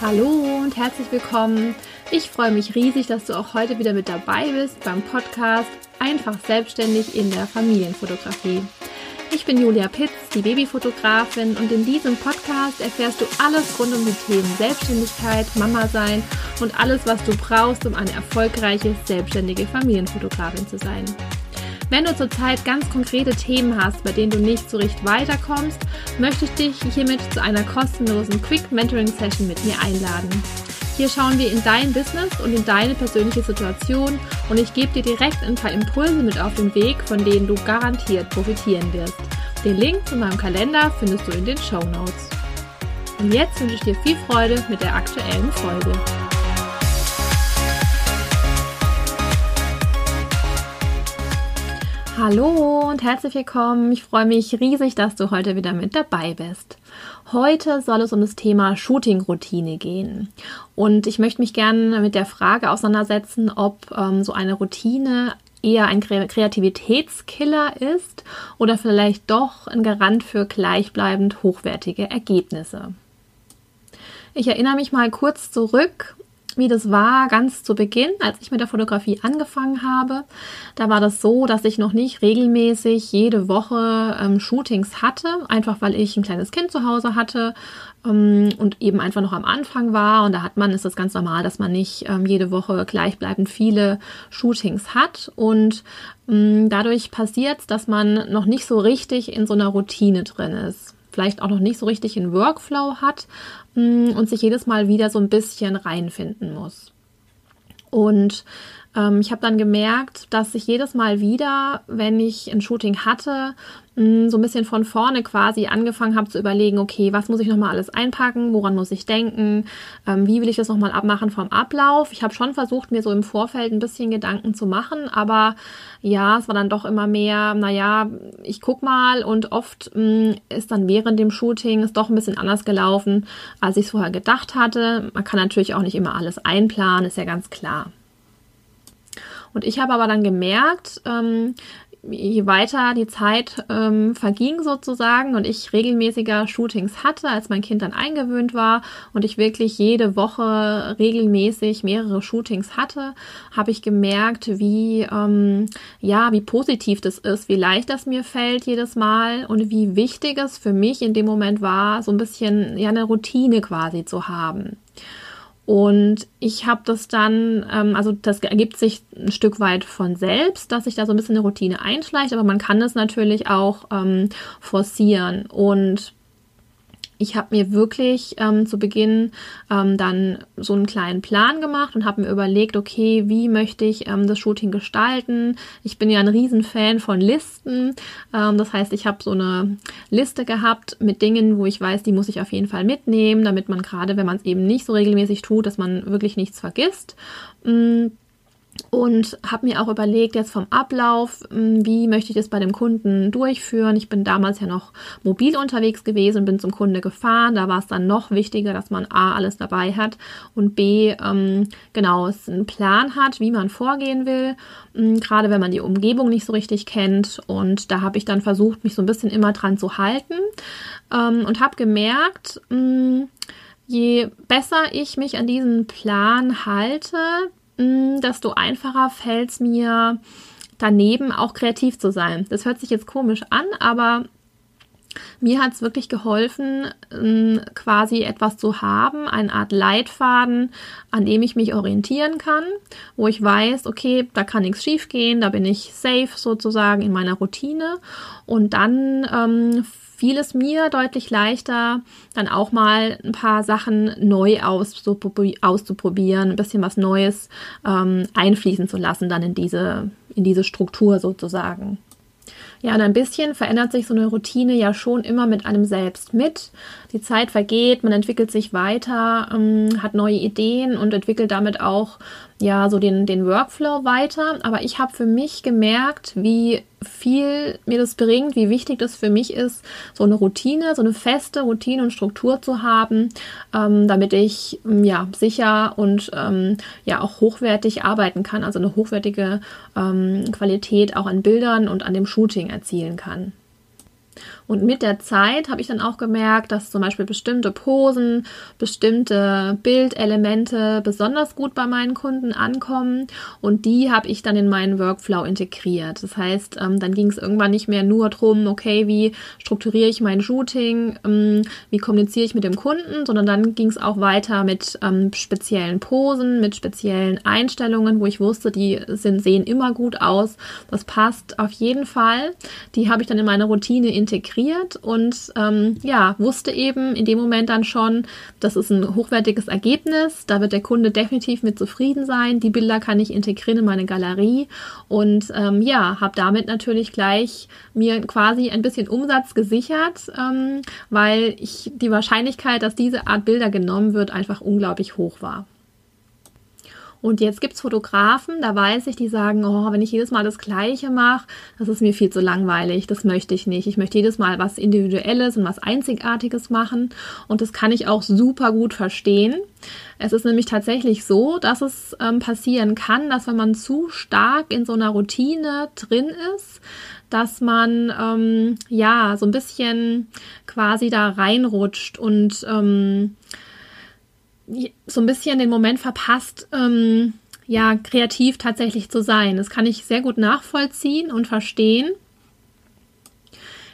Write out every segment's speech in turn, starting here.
Hallo und herzlich willkommen. Ich freue mich riesig, dass du auch heute wieder mit dabei bist beim Podcast Einfach selbstständig in der Familienfotografie. Ich bin Julia Pitz, die Babyfotografin und in diesem Podcast erfährst du alles rund um die Themen Selbstständigkeit, Mama sein und alles, was du brauchst, um eine erfolgreiche, selbstständige Familienfotografin zu sein. Wenn du zurzeit ganz konkrete Themen hast, bei denen du nicht so richtig weiterkommst, möchte ich dich hiermit zu einer kostenlosen Quick Mentoring Session mit mir einladen. Hier schauen wir in dein Business und in deine persönliche Situation und ich gebe dir direkt ein paar Impulse mit auf den Weg, von denen du garantiert profitieren wirst. Den Link zu meinem Kalender findest du in den Show Notes. Und jetzt wünsche ich dir viel Freude mit der aktuellen Folge. Hallo und herzlich willkommen. Ich freue mich riesig, dass du heute wieder mit dabei bist. Heute soll es um das Thema Shooting-Routine gehen. Und ich möchte mich gerne mit der Frage auseinandersetzen, ob ähm, so eine Routine eher ein Kreativitätskiller ist oder vielleicht doch ein Garant für gleichbleibend hochwertige Ergebnisse. Ich erinnere mich mal kurz zurück wie das war ganz zu Beginn, als ich mit der Fotografie angefangen habe. Da war das so, dass ich noch nicht regelmäßig jede Woche ähm, Shootings hatte, einfach weil ich ein kleines Kind zu Hause hatte ähm, und eben einfach noch am Anfang war. Und da hat man, ist das ganz normal, dass man nicht ähm, jede Woche gleichbleibend viele Shootings hat. Und ähm, dadurch passiert es, dass man noch nicht so richtig in so einer Routine drin ist vielleicht auch noch nicht so richtig einen Workflow hat mm, und sich jedes Mal wieder so ein bisschen reinfinden muss. Und ähm, ich habe dann gemerkt, dass ich jedes Mal wieder, wenn ich ein Shooting hatte, so ein bisschen von vorne quasi angefangen habe zu überlegen, okay, was muss ich nochmal alles einpacken, woran muss ich denken, ähm, wie will ich das nochmal abmachen vom Ablauf. Ich habe schon versucht, mir so im Vorfeld ein bisschen Gedanken zu machen, aber ja, es war dann doch immer mehr, naja, ich guck mal und oft mh, ist dann während dem Shooting es doch ein bisschen anders gelaufen, als ich es vorher gedacht hatte. Man kann natürlich auch nicht immer alles einplanen, ist ja ganz klar. Und ich habe aber dann gemerkt, ähm, je weiter die Zeit ähm, verging sozusagen und ich regelmäßiger Shootings hatte, als mein Kind dann eingewöhnt war und ich wirklich jede Woche regelmäßig mehrere Shootings hatte, habe ich gemerkt, wie ähm, ja, wie positiv das ist, wie leicht das mir fällt jedes Mal und wie wichtig es für mich in dem Moment war, so ein bisschen ja eine Routine quasi zu haben. Und ich habe das dann, ähm, also das ergibt sich ein Stück weit von selbst, dass sich da so ein bisschen eine Routine einschleicht, aber man kann das natürlich auch ähm, forcieren. Und ich habe mir wirklich ähm, zu Beginn ähm, dann so einen kleinen Plan gemacht und habe mir überlegt, okay, wie möchte ich ähm, das Shooting gestalten? Ich bin ja ein Riesenfan von Listen. Ähm, das heißt, ich habe so eine Liste gehabt mit Dingen, wo ich weiß, die muss ich auf jeden Fall mitnehmen, damit man gerade, wenn man es eben nicht so regelmäßig tut, dass man wirklich nichts vergisst. Mm, und habe mir auch überlegt, jetzt vom Ablauf, hm, wie möchte ich das bei dem Kunden durchführen. Ich bin damals ja noch mobil unterwegs gewesen, bin zum Kunde gefahren. Da war es dann noch wichtiger, dass man A, alles dabei hat und B, ähm, genau, es einen Plan hat, wie man vorgehen will, ähm, gerade wenn man die Umgebung nicht so richtig kennt. Und da habe ich dann versucht, mich so ein bisschen immer dran zu halten ähm, und habe gemerkt, mh, hm, je besser ich mich an diesen Plan halte, Mm, desto einfacher fällt es mir daneben auch kreativ zu sein. Das hört sich jetzt komisch an, aber mir hat es wirklich geholfen, mm, quasi etwas zu haben, eine Art Leitfaden, an dem ich mich orientieren kann, wo ich weiß, okay, da kann nichts schief gehen, da bin ich safe sozusagen in meiner Routine. Und dann ähm, fiel es mir deutlich leichter, dann auch mal ein paar Sachen neu auszuprobieren, ein bisschen was Neues ähm, einfließen zu lassen, dann in diese, in diese Struktur sozusagen. Ja, und ein bisschen verändert sich so eine Routine ja schon immer mit einem selbst mit. Die Zeit vergeht, man entwickelt sich weiter, ähm, hat neue Ideen und entwickelt damit auch ja so den, den Workflow weiter. Aber ich habe für mich gemerkt, wie viel mir das bringt, wie wichtig das für mich ist, so eine Routine, so eine feste Routine und Struktur zu haben, ähm, damit ich ähm, ja sicher und ähm, ja auch hochwertig arbeiten kann, also eine hochwertige ähm, Qualität auch an Bildern und an dem Shooting erzielen kann. Und mit der Zeit habe ich dann auch gemerkt, dass zum Beispiel bestimmte Posen, bestimmte Bildelemente besonders gut bei meinen Kunden ankommen. Und die habe ich dann in meinen Workflow integriert. Das heißt, ähm, dann ging es irgendwann nicht mehr nur darum, okay, wie strukturiere ich mein Shooting, ähm, wie kommuniziere ich mit dem Kunden, sondern dann ging es auch weiter mit ähm, speziellen Posen, mit speziellen Einstellungen, wo ich wusste, die sind, sehen immer gut aus. Das passt auf jeden Fall. Die habe ich dann in meine Routine integriert und ähm, ja, wusste eben in dem Moment dann schon, das ist ein hochwertiges Ergebnis. Da wird der Kunde definitiv mit zufrieden sein. Die Bilder kann ich integrieren in meine Galerie und ähm, ja, habe damit natürlich gleich mir quasi ein bisschen Umsatz gesichert, ähm, weil ich die Wahrscheinlichkeit, dass diese Art Bilder genommen wird, einfach unglaublich hoch war. Und jetzt gibt es Fotografen, da weiß ich, die sagen, oh, wenn ich jedes Mal das Gleiche mache, das ist mir viel zu langweilig, das möchte ich nicht. Ich möchte jedes Mal was Individuelles und was Einzigartiges machen. Und das kann ich auch super gut verstehen. Es ist nämlich tatsächlich so, dass es ähm, passieren kann, dass wenn man zu stark in so einer Routine drin ist, dass man ähm, ja so ein bisschen quasi da reinrutscht und ähm, so ein bisschen den Moment verpasst, ähm, ja, kreativ tatsächlich zu sein. Das kann ich sehr gut nachvollziehen und verstehen.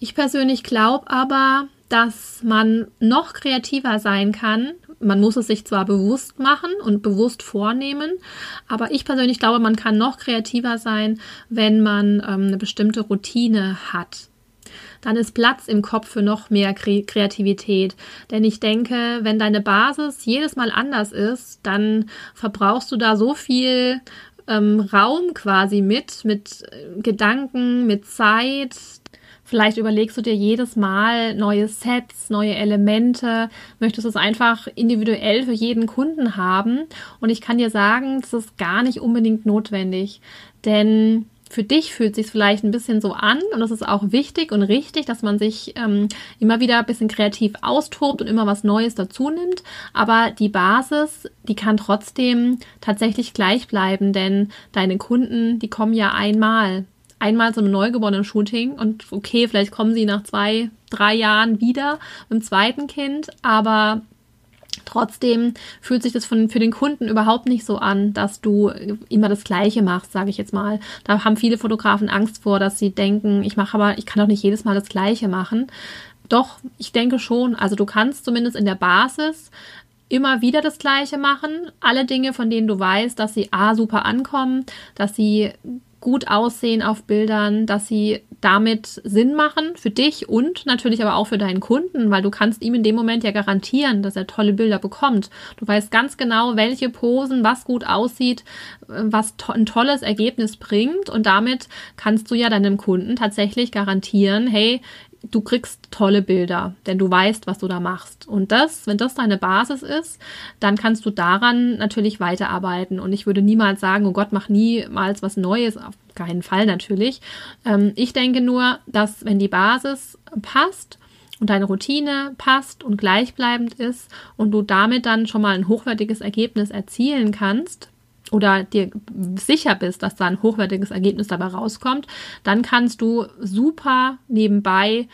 Ich persönlich glaube aber, dass man noch kreativer sein kann. Man muss es sich zwar bewusst machen und bewusst vornehmen, aber ich persönlich glaube, man kann noch kreativer sein, wenn man ähm, eine bestimmte Routine hat dann ist Platz im Kopf für noch mehr Kreativität. Denn ich denke, wenn deine Basis jedes Mal anders ist, dann verbrauchst du da so viel ähm, Raum quasi mit, mit äh, Gedanken, mit Zeit. Vielleicht überlegst du dir jedes Mal neue Sets, neue Elemente, möchtest es einfach individuell für jeden Kunden haben. Und ich kann dir sagen, das ist gar nicht unbedingt notwendig. Denn für dich fühlt sich vielleicht ein bisschen so an und es ist auch wichtig und richtig, dass man sich ähm, immer wieder ein bisschen kreativ austobt und immer was Neues dazu nimmt. Aber die Basis, die kann trotzdem tatsächlich gleich bleiben, denn deine Kunden, die kommen ja einmal. Einmal zu einem neugeborenen Shooting und okay, vielleicht kommen sie nach zwei, drei Jahren wieder mit dem zweiten Kind, aber Trotzdem fühlt sich das von, für den Kunden überhaupt nicht so an, dass du immer das Gleiche machst, sage ich jetzt mal. Da haben viele Fotografen Angst vor, dass sie denken, ich mache aber, ich kann doch nicht jedes Mal das Gleiche machen. Doch, ich denke schon. Also du kannst zumindest in der Basis immer wieder das Gleiche machen. Alle Dinge, von denen du weißt, dass sie A super ankommen, dass sie gut aussehen auf Bildern, dass sie damit Sinn machen für dich und natürlich aber auch für deinen Kunden, weil du kannst ihm in dem Moment ja garantieren, dass er tolle Bilder bekommt. Du weißt ganz genau, welche Posen, was gut aussieht, was to ein tolles Ergebnis bringt und damit kannst du ja deinem Kunden tatsächlich garantieren, hey, du kriegst tolle Bilder, denn du weißt, was du da machst. Und das, wenn das deine Basis ist, dann kannst du daran natürlich weiterarbeiten. Und ich würde niemals sagen, oh Gott, mach niemals was Neues, auf keinen Fall natürlich. Ähm, ich denke nur, dass wenn die Basis passt, und deine Routine passt und gleichbleibend ist und du damit dann schon mal ein hochwertiges Ergebnis erzielen kannst, oder dir sicher bist, dass da ein hochwertiges Ergebnis dabei rauskommt, dann kannst du super nebenbei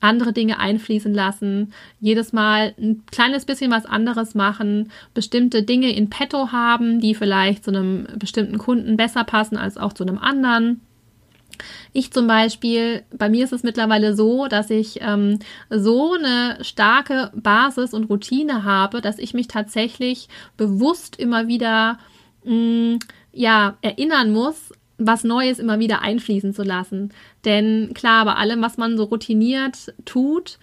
andere Dinge einfließen lassen, jedes Mal ein kleines bisschen was anderes machen, bestimmte Dinge in petto haben, die vielleicht zu einem bestimmten Kunden besser passen als auch zu einem anderen. Ich zum Beispiel, bei mir ist es mittlerweile so, dass ich ähm, so eine starke Basis und Routine habe, dass ich mich tatsächlich bewusst immer wieder mh, mm, ja, erinnern muss, was Neues immer wieder einfließen zu lassen. Denn klar, bei allem, was man so routiniert tut,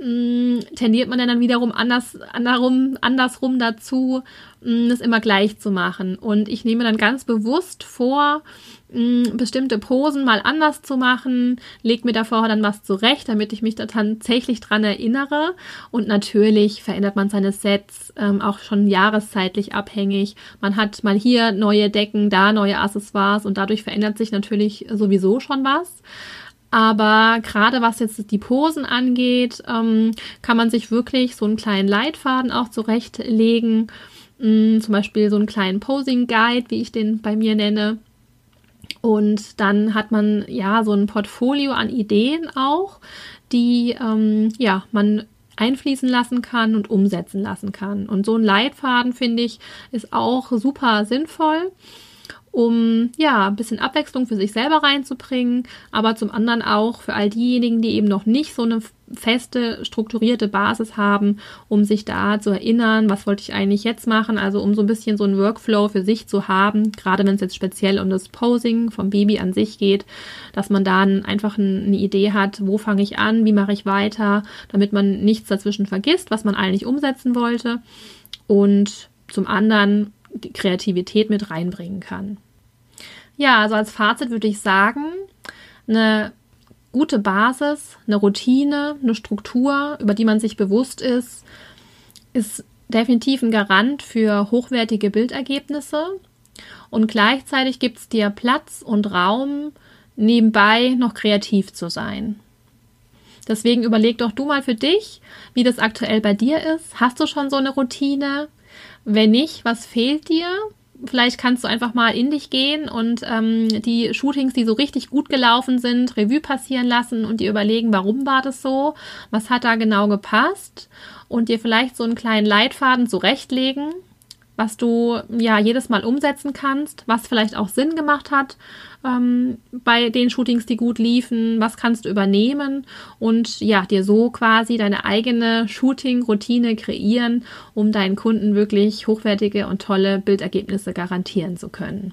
mh, mm, tendiert man dann wiederum anders, andersrum, andersrum dazu, mh, mm, das immer gleich zu machen. Und ich nehme dann ganz bewusst vor, bestimmte Posen mal anders zu machen, leg mir davor dann was zurecht, damit ich mich da tatsächlich dran erinnere. Und natürlich verändert man seine Sets ähm, auch schon jahreszeitlich abhängig. Man hat mal hier neue Decken, da neue Accessoires und dadurch verändert sich natürlich sowieso schon was. Aber gerade was jetzt die Posen angeht, ähm, kann man sich wirklich so einen kleinen Leitfaden auch zurechtlegen. Ähm, zum Beispiel so einen kleinen Posing Guide, wie ich den bei mir nenne Und dann hat man ja so ein Portfolio an Ideen auch, die ähm, ja man einfließen lassen kann und umsetzen lassen kann. Und so ein Leitfaden finde ich ist auch super sinnvoll um ja ein bisschen Abwechslung für sich selber reinzubringen, aber zum anderen auch für all diejenigen, die eben noch nicht so eine feste, strukturierte Basis haben, um sich da zu erinnern, was wollte ich eigentlich jetzt machen, also um so ein bisschen so einen Workflow für sich zu haben, gerade wenn es jetzt speziell um das Posing vom Baby an sich geht, dass man dann einfach eine Idee hat, wo fange ich an, wie mache ich weiter, damit man nichts dazwischen vergisst, was man eigentlich umsetzen wollte und zum anderen die Kreativität mit reinbringen kann. Ja, also als Fazit würde ich sagen, eine gute Basis, eine Routine, eine Struktur, über die man sich bewusst ist, ist definitiv ein Garant für hochwertige Bildergebnisse. Und gleichzeitig gibt es dir Platz und Raum, nebenbei noch kreativ zu sein. Deswegen überleg doch du mal für dich, wie das aktuell bei dir ist. Hast du schon so eine Routine? Wenn nicht, was fehlt dir? Vielleicht kannst du einfach mal in dich gehen und ähm, die Shootings, die so richtig gut gelaufen sind, Revue passieren lassen und dir überlegen, warum war das so, was hat da genau gepasst? Und dir vielleicht so einen kleinen Leitfaden zurechtlegen, was du ja jedes Mal umsetzen kannst, was vielleicht auch Sinn gemacht hat ähm, bei den Shootings, die gut liefen, was kannst du übernehmen und ja, dir so quasi deine eigene Shooting-Routine kreieren, um deinen Kunden wirklich hochwertige und tolle Bildergebnisse garantieren zu können.